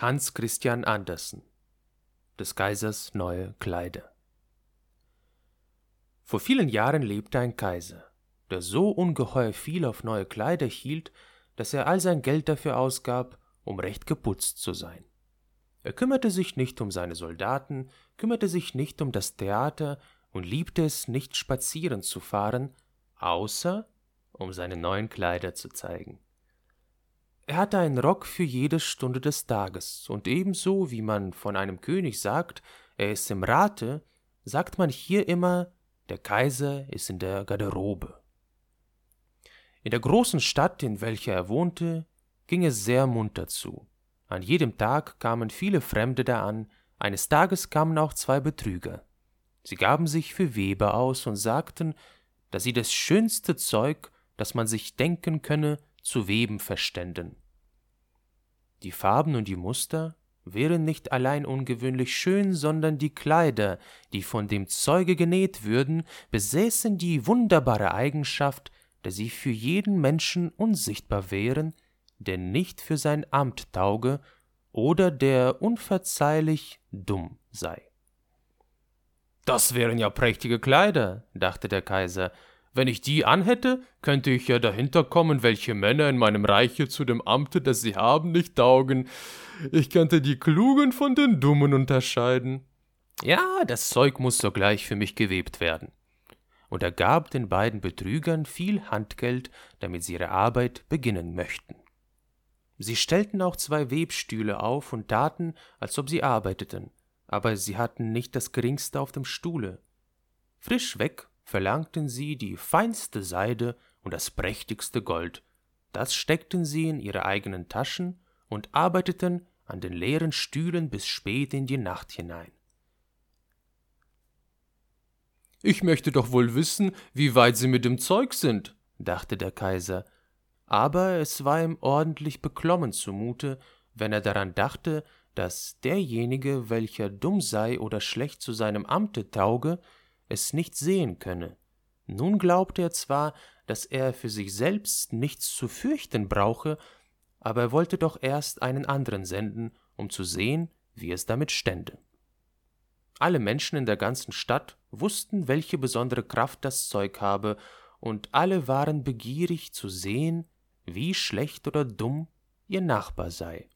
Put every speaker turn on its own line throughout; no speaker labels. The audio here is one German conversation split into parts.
Hans Christian Andersen Des Kaisers neue Kleider Vor vielen Jahren lebte ein Kaiser, der so ungeheuer viel auf neue Kleider hielt, dass er all sein Geld dafür ausgab, um recht geputzt zu sein. Er kümmerte sich nicht um seine Soldaten, kümmerte sich nicht um das Theater und liebte es nicht spazieren zu fahren, außer um seine neuen Kleider zu zeigen. Er hatte einen Rock für jede Stunde des Tages, und ebenso wie man von einem König sagt, er ist im Rate, sagt man hier immer, der Kaiser ist in der Garderobe. In der großen Stadt, in welcher er wohnte, ging es sehr munter zu. An jedem Tag kamen viele Fremde da an, eines Tages kamen auch zwei Betrüger. Sie gaben sich für Weber aus und sagten, dass sie das schönste Zeug, das man sich denken könne, zu weben verständen. Die Farben und die Muster wären nicht allein ungewöhnlich schön, sondern die Kleider, die von dem Zeuge genäht würden, besäßen die wunderbare Eigenschaft, dass sie für jeden Menschen unsichtbar wären, der nicht für sein Amt tauge oder der unverzeihlich dumm sei. Das wären ja prächtige Kleider, dachte der Kaiser, wenn ich die anhätte, könnte ich ja dahinter kommen, welche Männer in meinem Reiche zu dem Amte, das sie haben, nicht taugen. Ich könnte die Klugen von den Dummen unterscheiden. Ja, das Zeug muss sogleich für mich gewebt werden. Und er gab den beiden Betrügern viel Handgeld, damit sie ihre Arbeit beginnen möchten. Sie stellten auch zwei Webstühle auf und taten, als ob sie arbeiteten, aber sie hatten nicht das geringste auf dem Stuhle. Frisch weg verlangten sie die feinste Seide und das prächtigste Gold. Das steckten sie in ihre eigenen Taschen und arbeiteten an den leeren Stühlen bis spät in die Nacht hinein. Ich möchte doch wohl wissen, wie weit sie mit dem Zeug sind, dachte der Kaiser, aber es war ihm ordentlich beklommen zumute, wenn er daran dachte, dass derjenige, welcher dumm sei oder schlecht zu seinem Amte tauge, es nicht sehen könne. Nun glaubte er zwar, dass er für sich selbst nichts zu fürchten brauche, aber er wollte doch erst einen anderen senden, um zu sehen, wie es damit stände. Alle Menschen in der ganzen Stadt wussten, welche besondere Kraft das Zeug habe, und alle waren begierig zu sehen, wie schlecht oder dumm ihr Nachbar sei.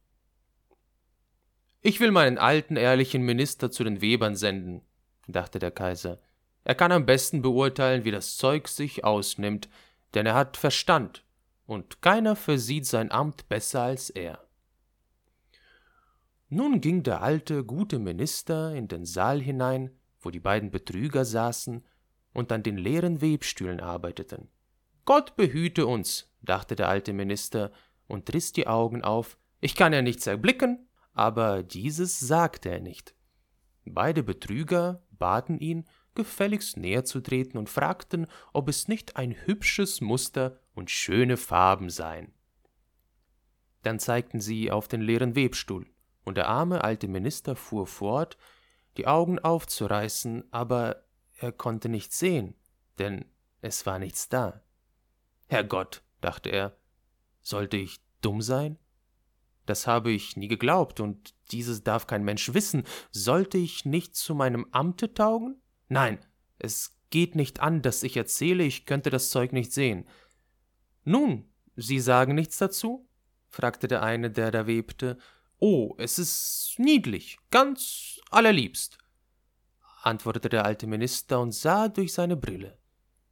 Ich will meinen alten, ehrlichen Minister zu den Webern senden, dachte der Kaiser. Er kann am besten beurteilen, wie das Zeug sich ausnimmt, denn er hat Verstand, und keiner versieht sein Amt besser als er. Nun ging der alte, gute Minister in den Saal hinein, wo die beiden Betrüger saßen und an den leeren Webstühlen arbeiteten. Gott behüte uns, dachte der alte Minister und riß die Augen auf. Ich kann ja nichts erblicken, aber dieses sagte er nicht. Beide Betrüger baten ihn, gefälligst näher zu treten und fragten, ob es nicht ein hübsches Muster und schöne Farben seien. Dann zeigten sie auf den leeren Webstuhl, und der arme alte Minister fuhr fort, die Augen aufzureißen, aber er konnte nichts sehen, denn es war nichts da. Herrgott, dachte er, sollte ich dumm sein? Das habe ich nie geglaubt, und dieses darf kein Mensch wissen. Sollte ich nicht zu meinem Amte taugen? Nein, es geht nicht an, dass ich erzähle, ich könnte das Zeug nicht sehen. Nun, Sie sagen nichts dazu? fragte der eine, der da webte. Oh, es ist niedlich, ganz allerliebst, antwortete der alte Minister und sah durch seine Brille.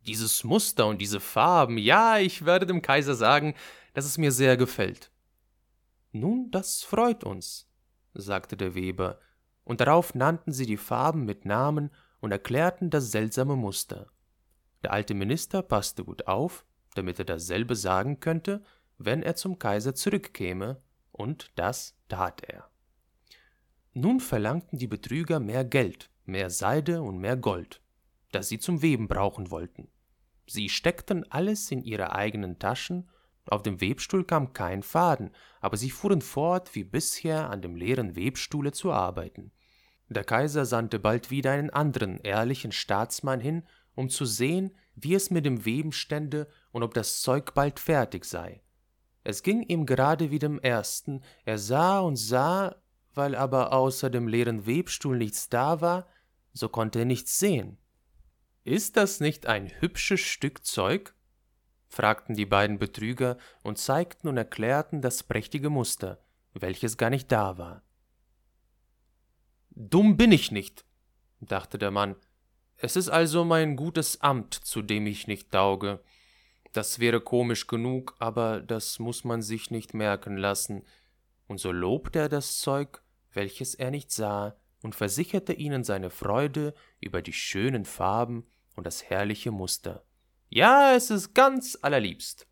Dieses Muster und diese Farben, ja, ich werde dem Kaiser sagen, dass es mir sehr gefällt. Nun, das freut uns, sagte der Weber, und darauf nannten sie die Farben mit Namen und erklärten das seltsame Muster. Der alte Minister passte gut auf, damit er dasselbe sagen könnte, wenn er zum Kaiser zurückkäme, und das tat er. Nun verlangten die Betrüger mehr Geld, mehr Seide und mehr Gold, das sie zum Weben brauchen wollten. Sie steckten alles in ihre eigenen Taschen, auf dem Webstuhl kam kein Faden, aber sie fuhren fort, wie bisher an dem leeren Webstuhle zu arbeiten. Der Kaiser sandte bald wieder einen anderen ehrlichen Staatsmann hin, um zu sehen, wie es mit dem Weben stände und ob das Zeug bald fertig sei. Es ging ihm gerade wie dem ersten, er sah und sah, weil aber außer dem leeren Webstuhl nichts da war, so konnte er nichts sehen. Ist das nicht ein hübsches Stück Zeug? fragten die beiden Betrüger und zeigten und erklärten das prächtige Muster, welches gar nicht da war. Dumm bin ich nicht, dachte der Mann. Es ist also mein gutes Amt, zu dem ich nicht tauge. Das wäre komisch genug, aber das muss man sich nicht merken lassen. Und so lobte er das Zeug, welches er nicht sah, und versicherte ihnen seine Freude über die schönen Farben und das herrliche Muster. Ja, es ist ganz allerliebst,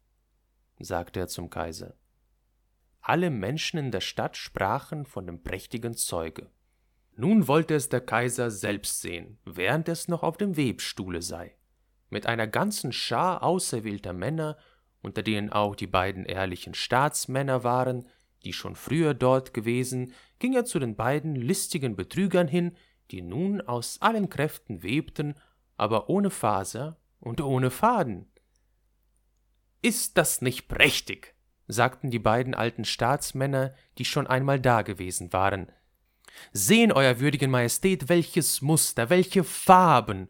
sagte er zum Kaiser. Alle Menschen in der Stadt sprachen von dem prächtigen Zeuge. Nun wollte es der Kaiser selbst sehen, während es noch auf dem Webstuhle sei. Mit einer ganzen Schar auserwählter Männer, unter denen auch die beiden ehrlichen Staatsmänner waren, die schon früher dort gewesen, ging er zu den beiden listigen Betrügern hin, die nun aus allen Kräften webten, aber ohne Faser und ohne Faden. Ist das nicht prächtig? sagten die beiden alten Staatsmänner, die schon einmal dagewesen waren, Sehen, Euer würdigen Majestät, welches Muster, welche Farben!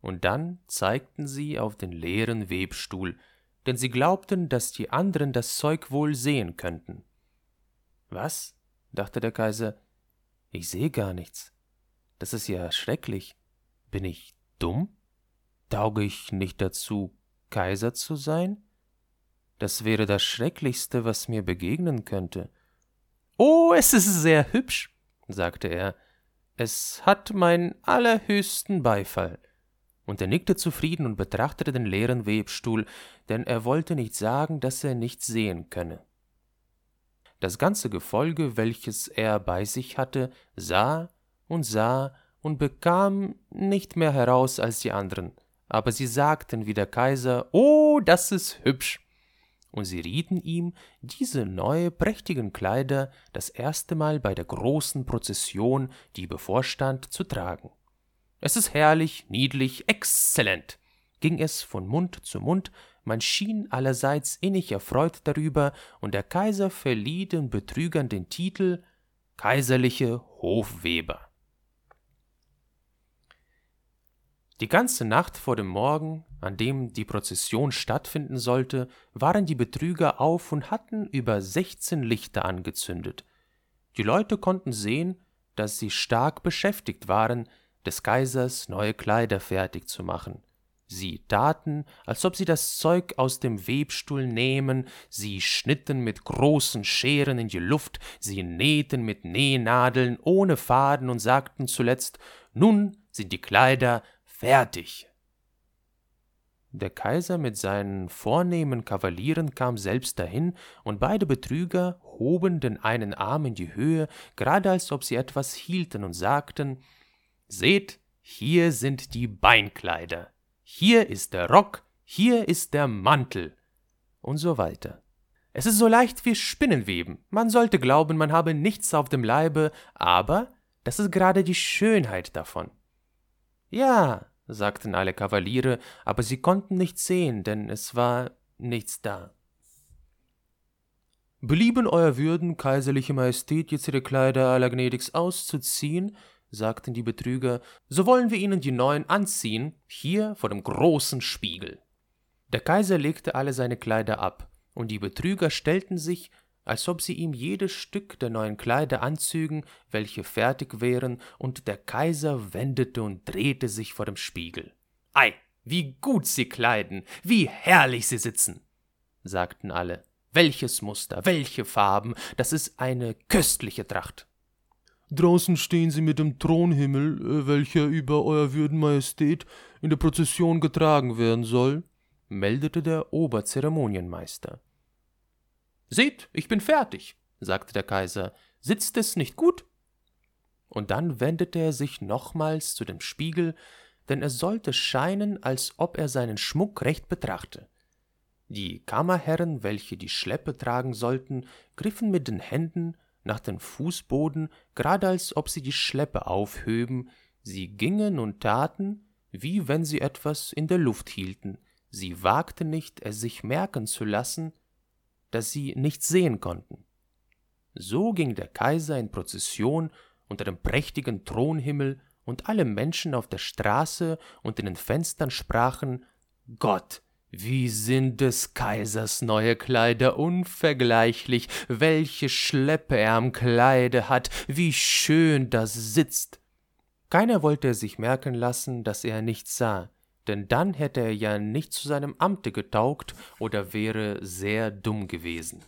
Und dann zeigten sie auf den leeren Webstuhl, denn sie glaubten, dass die anderen das Zeug wohl sehen könnten. Was? dachte der Kaiser, ich sehe gar nichts. Das ist ja schrecklich. Bin ich dumm? Tauge ich nicht dazu, Kaiser zu sein? Das wäre das Schrecklichste, was mir begegnen könnte. Oh, es ist sehr hübsch, sagte er, es hat meinen allerhöchsten Beifall. Und er nickte zufrieden und betrachtete den leeren Webstuhl, denn er wollte nicht sagen, dass er nichts sehen könne. Das ganze Gefolge, welches er bei sich hatte, sah und sah und bekam nicht mehr heraus als die anderen, aber sie sagten wie der Kaiser, Oh, das ist hübsch und sie rieten ihm, diese neue prächtigen Kleider das erste Mal bei der großen Prozession, die bevorstand, zu tragen. Es ist herrlich, niedlich, exzellent, ging es von Mund zu Mund, man schien allerseits innig erfreut darüber, und der Kaiser verlieh den Betrügern den Titel Kaiserliche Hofweber. Die ganze Nacht vor dem Morgen, an dem die Prozession stattfinden sollte, waren die Betrüger auf und hatten über sechzehn Lichter angezündet. Die Leute konnten sehen, dass sie stark beschäftigt waren, des Kaisers neue Kleider fertig zu machen. Sie taten, als ob sie das Zeug aus dem Webstuhl nähmen, sie schnitten mit großen Scheren in die Luft, sie nähten mit Nähnadeln ohne Faden und sagten zuletzt Nun sind die Kleider Fertig. Der Kaiser mit seinen vornehmen Kavalieren kam selbst dahin, und beide Betrüger hoben den einen Arm in die Höhe, gerade als ob sie etwas hielten, und sagten Seht, hier sind die Beinkleider, hier ist der Rock, hier ist der Mantel, und so weiter. Es ist so leicht wie Spinnenweben. Man sollte glauben, man habe nichts auf dem Leibe, aber das ist gerade die Schönheit davon. Ja, sagten alle Kavaliere, aber sie konnten nichts sehen, denn es war nichts da. Belieben Euer Würden, kaiserliche Majestät, jetzt Ihre Kleider allergnädigst auszuziehen, sagten die Betrüger, so wollen wir Ihnen die neuen anziehen, hier vor dem großen Spiegel. Der Kaiser legte alle seine Kleider ab, und die Betrüger stellten sich als ob sie ihm jedes Stück der neuen Kleider anzügen, welche fertig wären, und der Kaiser wendete und drehte sich vor dem Spiegel. Ei, wie gut sie kleiden, wie herrlich sie sitzen, sagten alle. Welches Muster, welche Farben, das ist eine köstliche Tracht.
Draußen stehen sie mit dem Thronhimmel, äh, welcher über Euer Würden Majestät in der Prozession getragen werden soll,
meldete der Oberzeremonienmeister. Seht, ich bin fertig, sagte der Kaiser, sitzt es nicht gut? Und dann wendete er sich nochmals zu dem Spiegel, denn es sollte scheinen, als ob er seinen Schmuck recht betrachte. Die Kammerherren, welche die Schleppe tragen sollten, griffen mit den Händen nach dem Fußboden, gerade als ob sie die Schleppe aufhöben, sie gingen und taten, wie wenn sie etwas in der Luft hielten, sie wagten nicht, es sich merken zu lassen, dass sie nichts sehen konnten. So ging der Kaiser in Prozession unter dem prächtigen Thronhimmel, und alle Menschen auf der Straße und in den Fenstern sprachen Gott, wie sind des Kaisers neue Kleider unvergleichlich, welche Schleppe er am Kleide hat, wie schön das sitzt. Keiner wollte sich merken lassen, dass er nichts sah, denn dann hätte er ja nicht zu seinem Amte getaugt oder wäre sehr dumm gewesen.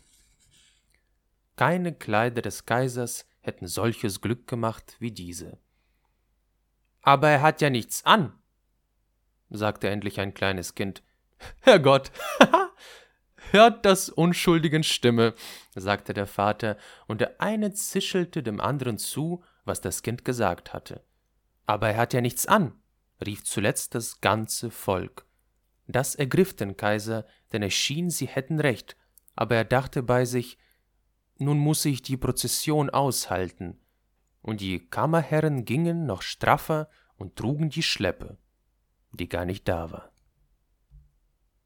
Keine Kleider des Kaisers hätten solches Glück gemacht wie diese. Aber er hat ja nichts an, sagte endlich ein kleines Kind. Herrgott, hört das unschuldigen Stimme, sagte der Vater, und der eine zischelte dem anderen zu, was das Kind gesagt hatte. Aber er hat ja nichts an, rief zuletzt das ganze Volk. Das ergriff den Kaiser, denn es schien, sie hätten recht, aber er dachte bei sich, nun muss ich die Prozession aushalten. Und die Kammerherren gingen noch straffer und trugen die Schleppe, die gar nicht da war.